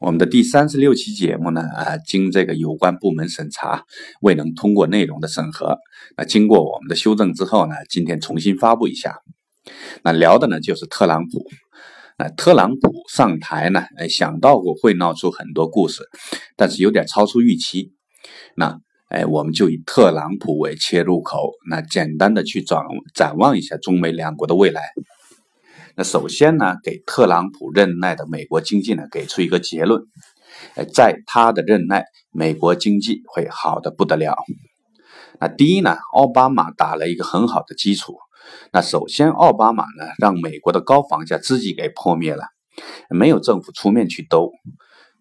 我们的第三十六期节目呢，啊，经这个有关部门审查，未能通过内容的审核。那经过我们的修正之后呢，今天重新发布一下。那聊的呢就是特朗普。那特朗普上台呢，哎，想到过会闹出很多故事，但是有点超出预期。那哎，我们就以特朗普为切入口，那简单的去展展望一下中美两国的未来。那首先呢，给特朗普任内的美国经济呢给出一个结论，呃，在他的任内，美国经济会好的不得了。那第一呢，奥巴马打了一个很好的基础。那首先，奥巴马呢让美国的高房价自己给破灭了，没有政府出面去兜，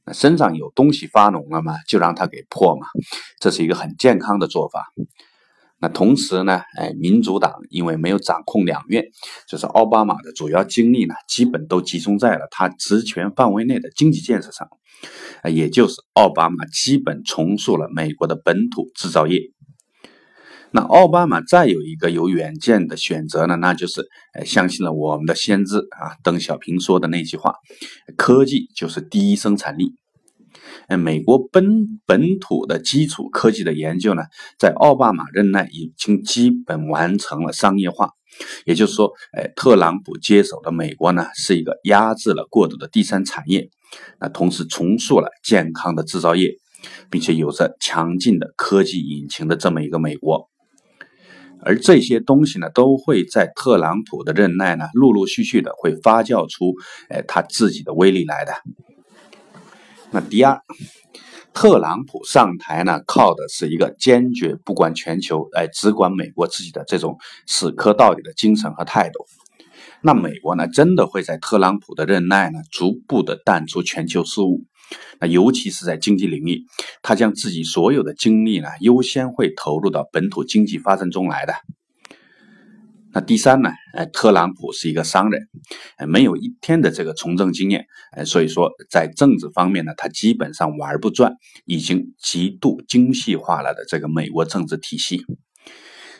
那身上有东西发脓了嘛，就让他给破嘛，这是一个很健康的做法。那同时呢，哎，民主党因为没有掌控两院，就是奥巴马的主要精力呢，基本都集中在了他职权范围内的经济建设上，啊，也就是奥巴马基本重塑了美国的本土制造业。那奥巴马再有一个有远见的选择呢，那就是哎，相信了我们的先知啊，邓小平说的那句话：科技就是第一生产力。哎，美国本本土的基础科技的研究呢，在奥巴马任内已经基本完成了商业化。也就是说，哎，特朗普接手的美国呢，是一个压制了过度的第三产业，那同时重塑了健康的制造业，并且有着强劲的科技引擎的这么一个美国。而这些东西呢，都会在特朗普的任内呢，陆陆续续的会发酵出，哎，他自己的威力来的。那第二，特朗普上台呢，靠的是一个坚决不管全球，哎，只管美国自己的这种死磕到底的精神和态度。那美国呢，真的会在特朗普的任内呢，逐步的淡出全球事务。那尤其是在经济领域，他将自己所有的精力呢，优先会投入到本土经济发展中来的。那第三呢？呃，特朗普是一个商人，呃没有一天的这个从政经验，呃，所以说在政治方面呢，他基本上玩不转，已经极度精细化了的这个美国政治体系。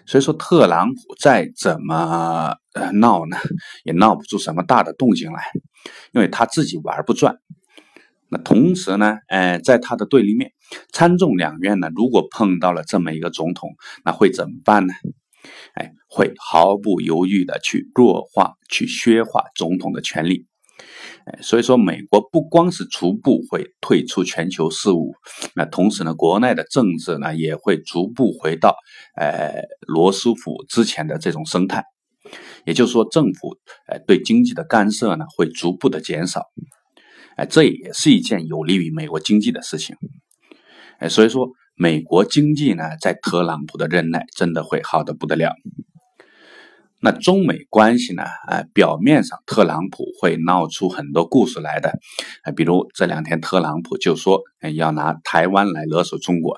所以说，特朗普再怎么呃闹呢，也闹不出什么大的动静来，因为他自己玩不转。那同时呢，呃，在他的对立面，参众两院呢，如果碰到了这么一个总统，那会怎么办呢？哎，会毫不犹豫的去弱化、去削化总统的权利。哎，所以说，美国不光是逐步会退出全球事务，那同时呢，国内的政治呢也会逐步回到，呃，罗斯福之前的这种生态。也就是说，政府呃对经济的干涉呢会逐步的减少。哎，这也是一件有利于美国经济的事情。哎，所以说。美国经济呢，在特朗普的任内真的会好的不得了。那中美关系呢？啊，表面上特朗普会闹出很多故事来的，啊，比如这两天特朗普就说要拿台湾来勒索中国。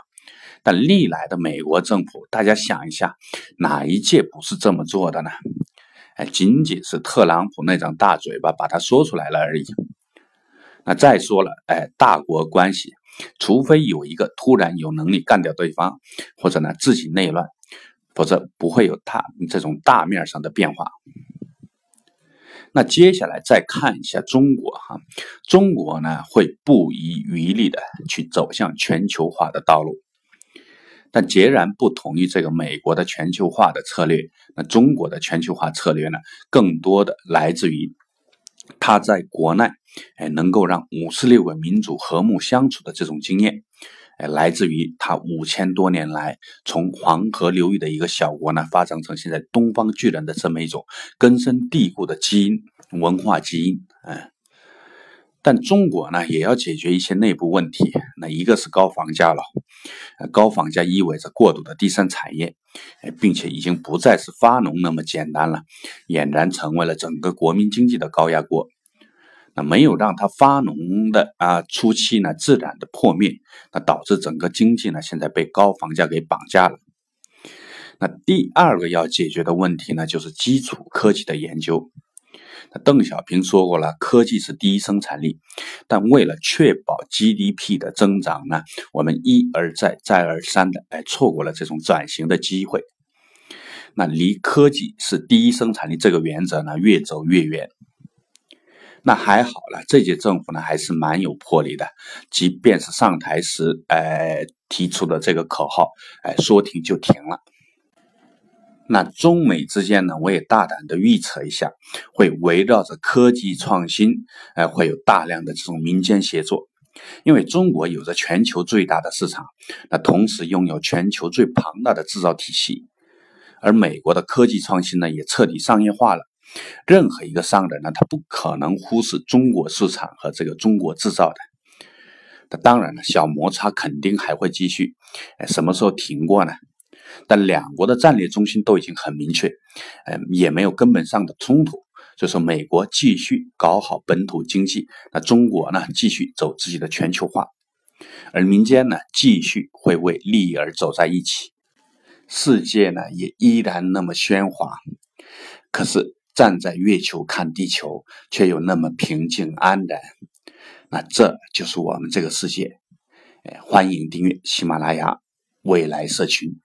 但历来的美国政府，大家想一下，哪一届不是这么做的呢？哎，仅仅是特朗普那张大嘴巴把它说出来了而已。那再说了，哎，大国关系。除非有一个突然有能力干掉对方，或者呢自己内乱，否则不会有大这种大面上的变化。那接下来再看一下中国哈，中国呢会不遗余力的去走向全球化的道路，但截然不同于这个美国的全球化的策略，那中国的全球化策略呢，更多的来自于。他在国内，哎，能够让五十六个民族和睦相处的这种经验，哎，来自于他五千多年来从黄河流域的一个小国呢，发展成现在东方巨人的这么一种根深蒂固的基因文化基因，哎。但中国呢，也要解决一些内部问题。那一个是高房价了，高房价意味着过度的第三产业，并且已经不再是发农那么简单了，俨然成为了整个国民经济的高压锅。那没有让它发农的啊，初期呢自然的破灭，那导致整个经济呢现在被高房价给绑架了。那第二个要解决的问题呢，就是基础科技的研究。那邓小平说过了，科技是第一生产力，但为了确保 GDP 的增长呢，我们一而再、再而三的哎错过了这种转型的机会。那离科技是第一生产力这个原则呢越走越远。那还好了，这届政府呢还是蛮有魄力的，即便是上台时，呃，提出的这个口号，哎，说停就停了。那中美之间呢，我也大胆的预测一下，会围绕着科技创新，哎，会有大量的这种民间协作，因为中国有着全球最大的市场，那同时拥有全球最庞大的制造体系，而美国的科技创新呢，也彻底商业化了，任何一个商人呢，他不可能忽视中国市场和这个中国制造的。那当然了，小摩擦肯定还会继续，哎，什么时候停过呢？但两国的战略中心都已经很明确，呃，也没有根本上的冲突。就说美国继续搞好本土经济，那中国呢继续走自己的全球化，而民间呢继续会为利益而走在一起。世界呢也依然那么喧哗，可是站在月球看地球却又那么平静安然。那这就是我们这个世界。欢迎订阅喜马拉雅。未来社群。